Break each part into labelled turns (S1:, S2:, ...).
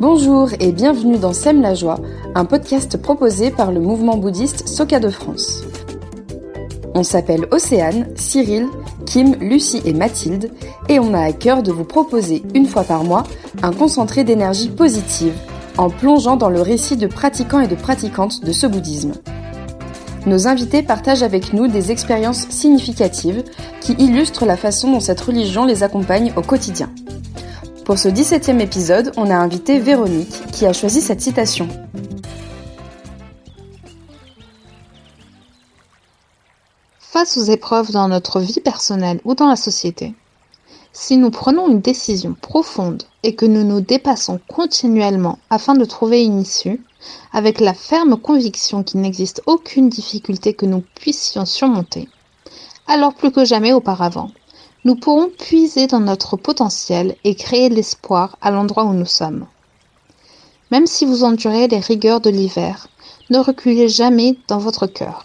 S1: Bonjour et bienvenue dans Sème la joie, un podcast proposé par le mouvement bouddhiste Soka de France. On s'appelle Océane, Cyril, Kim, Lucie et Mathilde et on a à cœur de vous proposer une fois par mois un concentré d'énergie positive en plongeant dans le récit de pratiquants et de pratiquantes de ce bouddhisme. Nos invités partagent avec nous des expériences significatives qui illustrent la façon dont cette religion les accompagne au quotidien. Pour ce 17e épisode, on a invité Véronique qui a choisi cette citation.
S2: Face aux épreuves dans notre vie personnelle ou dans la société, si nous prenons une décision profonde et que nous nous dépassons continuellement afin de trouver une issue, avec la ferme conviction qu'il n'existe aucune difficulté que nous puissions surmonter, alors plus que jamais auparavant, nous pourrons puiser dans notre potentiel et créer l'espoir à l'endroit où nous sommes. Même si vous endurez les rigueurs de l'hiver, ne reculez jamais dans votre cœur.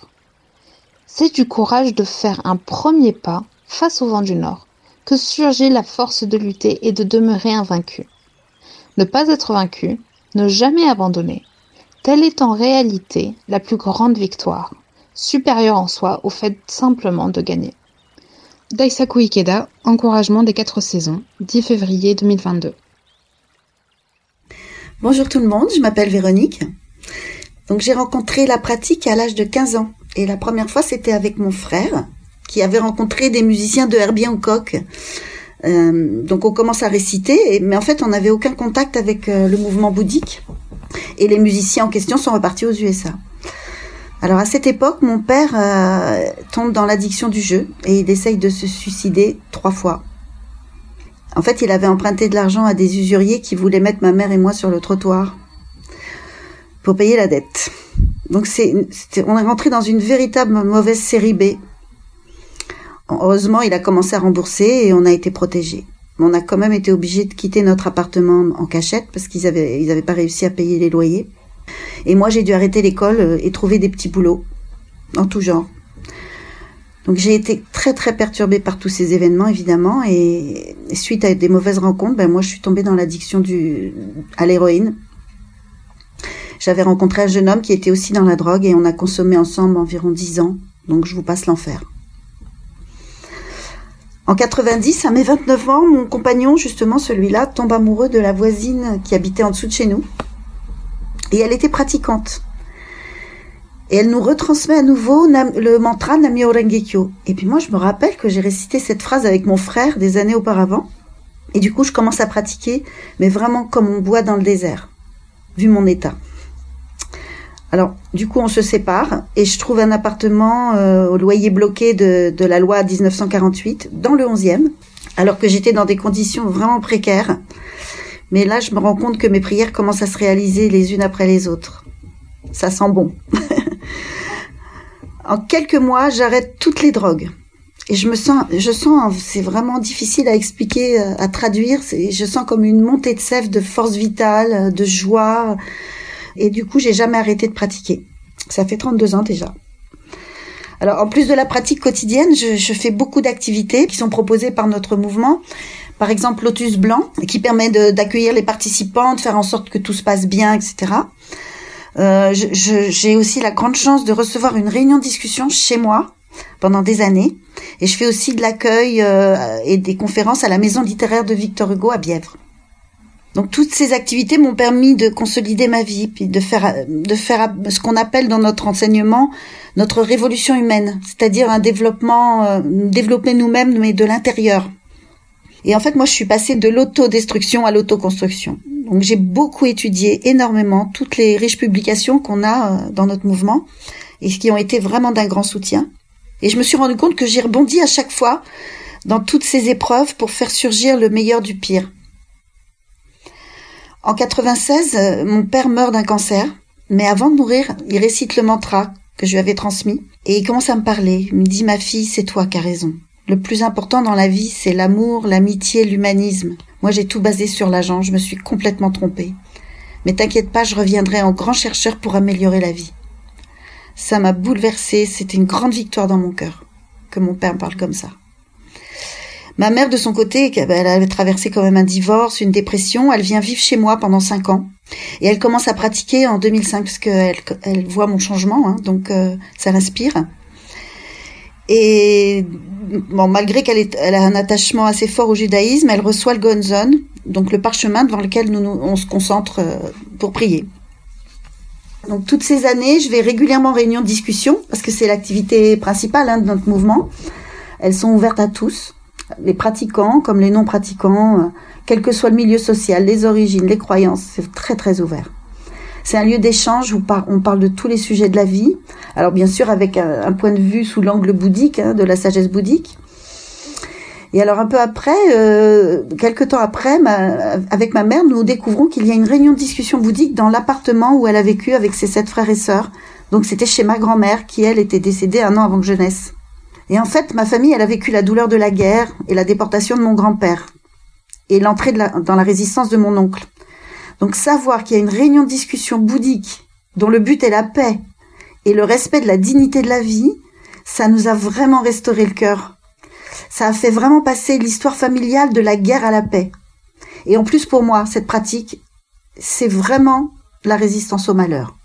S2: C'est du courage de faire un premier pas face au vent du nord que surgit la force de lutter et de demeurer invaincu. Ne pas être vaincu, ne jamais abandonner, telle est en réalité la plus grande victoire, supérieure en soi au fait simplement de gagner. Daisaku Ikeda, Encouragement des quatre saisons, 10 février 2022.
S3: Bonjour tout le monde, je m'appelle Véronique. Donc j'ai rencontré la pratique à l'âge de 15 ans. Et la première fois, c'était avec mon frère, qui avait rencontré des musiciens de Herbie Hancock. Euh, donc on commence à réciter, mais en fait on n'avait aucun contact avec euh, le mouvement bouddhique. Et les musiciens en question sont repartis aux USA. Alors à cette époque, mon père euh, tombe dans l'addiction du jeu et il essaye de se suicider trois fois. En fait, il avait emprunté de l'argent à des usuriers qui voulaient mettre ma mère et moi sur le trottoir pour payer la dette. Donc c'est, on est rentré dans une véritable mauvaise série B. Heureusement, il a commencé à rembourser et on a été protégés. On a quand même été obligé de quitter notre appartement en cachette parce qu'ils avaient, ils avaient pas réussi à payer les loyers. Et moi, j'ai dû arrêter l'école euh, et trouver des petits boulots, en tout genre. Donc j'ai été très très perturbée par tous ces événements évidemment et, suite à des mauvaises rencontres, ben moi je suis tombée dans l'addiction à l'héroïne. J'avais rencontré un jeune homme qui était aussi dans la drogue et on a consommé ensemble environ dix ans. Donc je vous passe l'enfer. En 90, à mes 29 ans, mon compagnon, justement celui-là, tombe amoureux de la voisine qui habitait en dessous de chez nous. Et elle était pratiquante. Et elle nous retransmet à nouveau le mantra Namyo Rengekyo. Et puis moi, je me rappelle que j'ai récité cette phrase avec mon frère des années auparavant. Et du coup, je commence à pratiquer, mais vraiment comme on boit dans le désert, vu mon état. Alors, du coup, on se sépare et je trouve un appartement euh, au loyer bloqué de, de la loi 1948 dans le 11e, alors que j'étais dans des conditions vraiment précaires. Mais là, je me rends compte que mes prières commencent à se réaliser les unes après les autres. Ça sent bon. en quelques mois, j'arrête toutes les drogues. Et je me sens, je sens, c'est vraiment difficile à expliquer, euh, à traduire. Je sens comme une montée de sève, de force vitale, de joie. Et du coup, j'ai jamais arrêté de pratiquer. Ça fait 32 ans déjà. Alors, en plus de la pratique quotidienne, je, je fais beaucoup d'activités qui sont proposées par notre mouvement par exemple Lotus Blanc, qui permet d'accueillir les participants, de faire en sorte que tout se passe bien, etc. Euh, j'ai aussi la grande chance de recevoir une réunion de discussion chez moi pendant des années. Et je fais aussi de l'accueil euh, et des conférences à la maison littéraire de Victor Hugo à Bièvre. Donc toutes ces activités m'ont permis de consolider ma vie, puis de faire, de faire ce qu'on appelle dans notre enseignement notre révolution humaine, c'est-à-dire un développement, euh, développer nous-mêmes mais de l'intérieur. Et en fait, moi, je suis passée de l'autodestruction à l'autoconstruction. Donc, j'ai beaucoup étudié énormément toutes les riches publications qu'on a euh, dans notre mouvement et qui ont été vraiment d'un grand soutien. Et je me suis rendu compte que j'ai rebondi à chaque fois dans toutes ces épreuves pour faire surgir le meilleur du pire. En 96, euh, mon père meurt d'un cancer, mais avant de mourir, il récite le mantra que je lui avais transmis et il commence à me parler. Il me dit ma fille, c'est toi qui as raison. Le plus important dans la vie, c'est l'amour, l'amitié, l'humanisme. Moi, j'ai tout basé sur l'argent, je me suis complètement trompée. Mais t'inquiète pas, je reviendrai en grand chercheur pour améliorer la vie. Ça m'a bouleversée, c'était une grande victoire dans mon cœur, que mon père me parle comme ça. Ma mère, de son côté, elle avait traversé quand même un divorce, une dépression. Elle vient vivre chez moi pendant cinq ans. Et elle commence à pratiquer en 2005 parce qu'elle elle voit mon changement, hein, donc euh, ça l'inspire. Et bon, malgré qu'elle elle a un attachement assez fort au judaïsme, elle reçoit le gonzon, donc le parchemin devant lequel nous, on se concentre euh, pour prier. Donc toutes ces années, je vais régulièrement en réunion de discussion parce que c'est l'activité principale hein, de notre mouvement. Elles sont ouvertes à tous les pratiquants comme les non-pratiquants, euh, quel que soit le milieu social, les origines, les croyances, c'est très très ouvert. C'est un lieu d'échange où on parle de tous les sujets de la vie. Alors bien sûr avec un, point de vue sous l'angle bouddhique, hein, de la sagesse bouddhique. Et alors un peu après, euh, quelques temps après, avec ma mère, nous découvrons qu'il y a une réunion de discussion bouddhique dans l'appartement où elle a vécu avec ses sept frères et sœurs. Donc c'était chez ma grand-mère qui, elle, était décédée un an avant que je naisse. Et en fait, ma famille, elle a vécu la douleur de la guerre et la déportation de mon grand-père et l'entrée dans la résistance de mon oncle. Donc savoir qu'il y a une réunion de discussion bouddhique dont le but est la paix et le respect de la dignité de la vie, ça nous a vraiment restauré le cœur. Ça a fait vraiment passer l'histoire familiale de la guerre à la paix. Et en plus pour moi, cette pratique, c'est vraiment la résistance au malheur.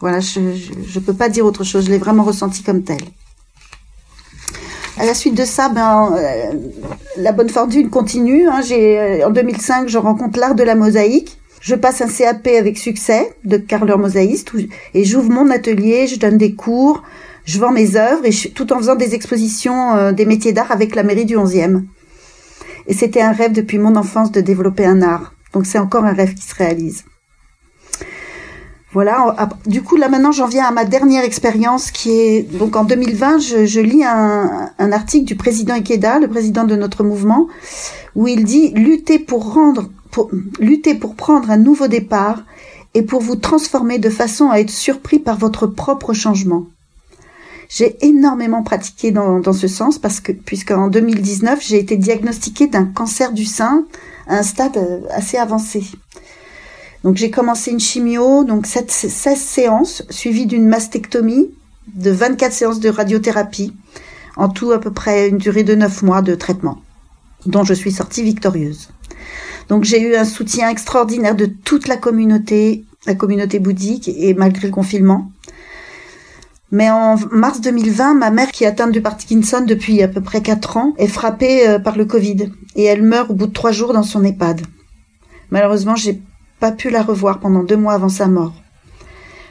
S3: Voilà, je ne peux pas dire autre chose, je l'ai vraiment ressenti comme tel. À la suite de ça, ben, euh, la bonne fortune continue. Hein. J'ai, euh, en 2005, je rencontre l'art de la mosaïque. Je passe un CAP avec succès de carreleur mosaïste et j'ouvre mon atelier, je donne des cours, je vends mes œuvres et tout en faisant des expositions euh, des métiers d'art avec la mairie du 11e. Et c'était un rêve depuis mon enfance de développer un art. Donc c'est encore un rêve qui se réalise. Voilà. Du coup, là maintenant, j'en viens à ma dernière expérience qui est donc en 2020. Je, lis un, article du président Ikeda, le président de notre mouvement, où il dit lutter pour rendre, pour, lutter pour prendre un nouveau départ et pour vous transformer de façon à être surpris par votre propre changement. J'ai énormément pratiqué dans, dans ce sens parce que puisqu'en 2019 j'ai été diagnostiquée d'un cancer du sein à un stade euh, assez avancé. Donc j'ai commencé une chimio, donc 16 séances, suivies d'une mastectomie, de 24 séances de radiothérapie, en tout à peu près une durée de 9 mois de traitement, dont je suis sortie victorieuse. Donc j'ai eu un soutien extraordinaire de toute la communauté, la communauté bouddhique, et malgré le confinement. Mais en mars 2020, ma mère, qui est atteinte du Parkinson depuis à peu près 4 ans, est frappée euh, par le Covid, et elle meurt au bout de 3 jours dans son EHPAD. Malheureusement, j'ai pas pu la revoir pendant deux mois avant sa mort.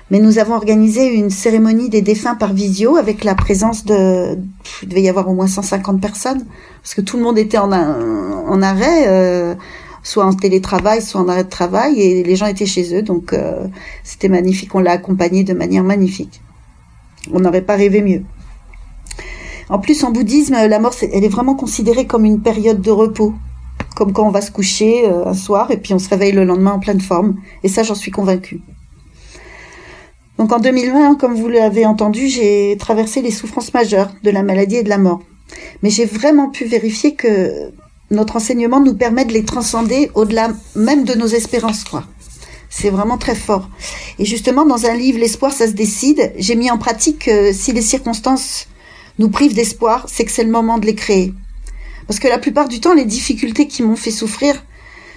S3: Mais nous avons organisé une cérémonie des défunts par visio avec la présence de, il devait y avoir au moins 150 personnes, parce que tout le monde était en, en arrêt, euh, soit en télétravail, soit en arrêt de travail, et les gens étaient chez eux, donc euh, c'était magnifique. On l'a accompagné de manière magnifique. On n'aurait pas rêvé mieux. En plus, en bouddhisme, la mort, elle est vraiment considérée comme une période de repos comme quand on va se coucher euh, un soir et puis on se réveille le lendemain en pleine forme. Et ça, j'en suis convaincue. Donc en 2020, comme vous l'avez entendu, j'ai traversé les souffrances majeures de la maladie et de la mort. Mais j'ai vraiment pu vérifier que notre enseignement nous permet de les transcender au-delà même de nos espérances. C'est vraiment très fort. Et justement, dans un livre, L'espoir, ça se décide, j'ai mis en pratique que si les circonstances nous privent d'espoir, c'est que c'est le moment de les créer. Parce que la plupart du temps, les difficultés qui m'ont fait souffrir,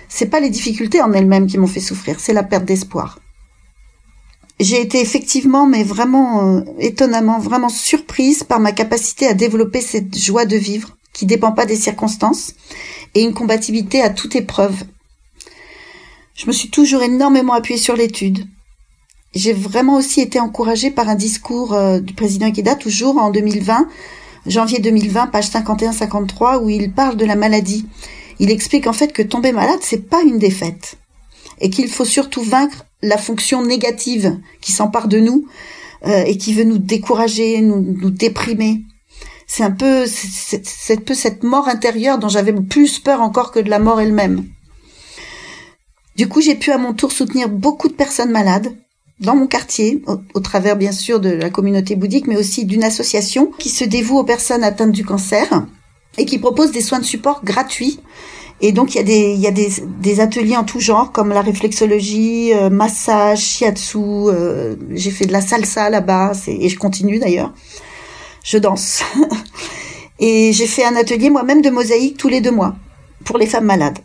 S3: c'est pas les difficultés en elles-mêmes qui m'ont fait souffrir, c'est la perte d'espoir. J'ai été effectivement, mais vraiment euh, étonnamment, vraiment surprise par ma capacité à développer cette joie de vivre qui dépend pas des circonstances et une compatibilité à toute épreuve. Je me suis toujours énormément appuyée sur l'étude. J'ai vraiment aussi été encouragée par un discours euh, du président Ikeda, toujours en 2020, janvier 2020, page 51-53, où il parle de la maladie. Il explique en fait que tomber malade, c'est pas une défaite. Et qu'il faut surtout vaincre la fonction négative qui s'empare de nous euh, et qui veut nous décourager, nous, nous déprimer. C'est un peu, c'est un peu cette mort intérieure dont j'avais plus peur encore que de la mort elle-même. Du coup, j'ai pu à mon tour soutenir beaucoup de personnes malades, dans mon quartier, au, travers bien sûr de la communauté bouddhique, mais aussi d'une association qui se dévoue aux personnes atteintes du cancer et qui propose des soins de support gratuits. Et donc il y a des, il y a des, des ateliers en tout genre comme la réflexologie, euh, massage, shiatsu. Euh, j'ai fait de la salsa là-bas et je continue d'ailleurs. Je danse. Et j'ai fait un atelier moi-même de mosaïque tous les deux mois pour les femmes malades.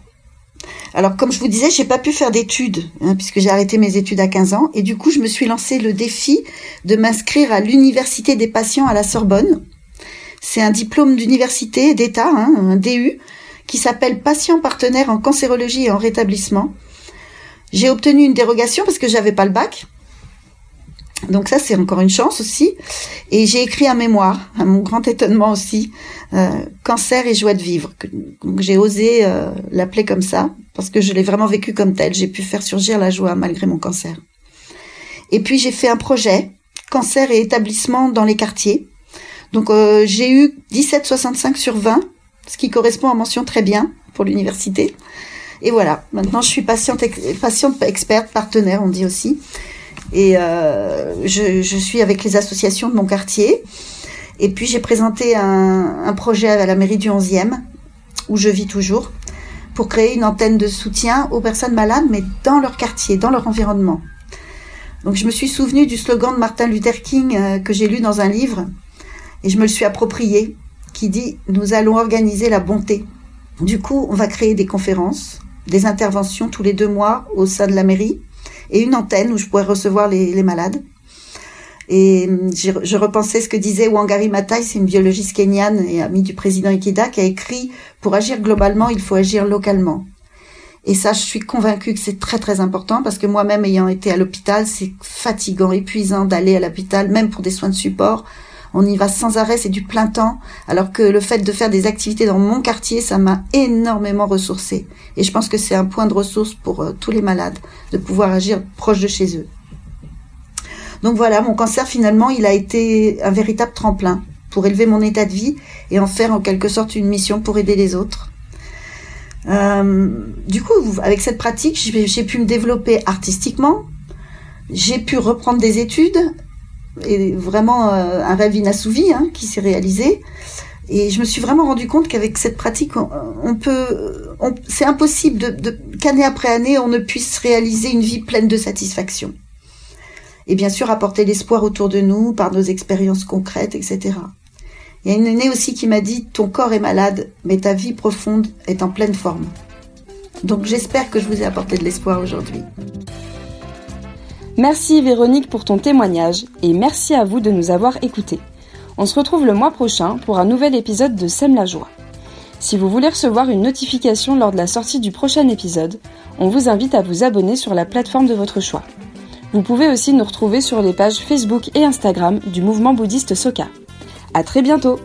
S3: Alors, comme je vous disais, j'ai pas pu faire d'études, hein, puisque j'ai arrêté mes études à 15 ans, et du coup, je me suis lancé le défi de m'inscrire à l'université des patients à la Sorbonne. C'est un diplôme d'université d'État, hein, un DU, qui s'appelle patient partenaire en cancérologie et en rétablissement. J'ai obtenu une dérogation parce que j'avais pas le bac. Donc ça, c'est encore une chance aussi. Et j'ai écrit un mémoire, à mon grand étonnement aussi, euh, Cancer et joie de vivre. J'ai osé euh, l'appeler comme ça, parce que je l'ai vraiment vécu comme tel. J'ai pu faire surgir la joie malgré mon cancer. Et puis j'ai fait un projet, Cancer et établissement dans les quartiers. Donc euh, j'ai eu 17,65 sur 20, ce qui correspond à mention très bien pour l'université. Et voilà, maintenant je suis patiente, patiente experte, partenaire, on dit aussi. Et euh, je, suis avec les associations de mon quartier. Et puis j'ai présenté un, projet à la mairie du 11e, où je vis toujours, pour créer une antenne de soutien aux personnes malades, mais dans leur quartier, dans leur environnement. Donc je me suis souvenu du slogan de Martin Luther King euh, que j'ai lu dans un livre, et je me le suis approprié, qui dit ⁇ Nous allons organiser la bonté ⁇ Du coup, on va créer des conférences, des interventions tous les deux mois au sein de la mairie, et une antenne où je pourrais recevoir les, malades. Et hum, je repensais ce que disait Wangari Maathai, c'est une biologiste kenyane et amie du président Ikeda, qui a écrit Pour agir globalement, il faut agir localement. Et ça, je suis convaincue que c'est très très important parce que moi-même ayant été à l'hôpital, c'est fatigant, épuisant d'aller à l'hôpital, même pour des soins de support. On y va sans arrêt, c'est du plein temps. Alors que le fait de faire des activités dans mon quartier, ça m'a énormément ressourcée. Et je pense que c'est un point de ressource pour euh, tous les malades, de pouvoir agir proche de chez eux. Donc voilà, mon cancer finalement, il a été un véritable tremplin pour élever mon état de vie et en faire en quelque sorte une mission pour aider les autres. Euh, du coup, avec cette pratique, j'ai pu me développer artistiquement, j'ai pu reprendre des études, et vraiment euh, un rêve inassouvi hein, qui s'est réalisé. Et je me suis vraiment rendu compte qu'avec cette pratique, on, peut, c'est impossible qu'année après année, on ne puisse réaliser une vie pleine de satisfaction. Et bien sûr, apporter l'espoir autour de nous par nos expériences concrètes, etc. Il y a une aînée aussi qui m'a dit, ton corps est malade, mais ta vie profonde est en pleine forme. Donc j'espère que je vous ai apporté de l'espoir aujourd'hui.
S1: Merci Véronique pour ton témoignage et merci à vous de nous avoir écoutés. On se retrouve le mois prochain pour un nouvel épisode de Sème la joie. Si vous voulez recevoir une notification lors de la sortie du prochain épisode, on vous invite à vous abonner sur la plateforme de votre choix. Vous pouvez aussi nous retrouver sur les pages Facebook et Instagram du mouvement bouddhiste Soka. À très bientôt!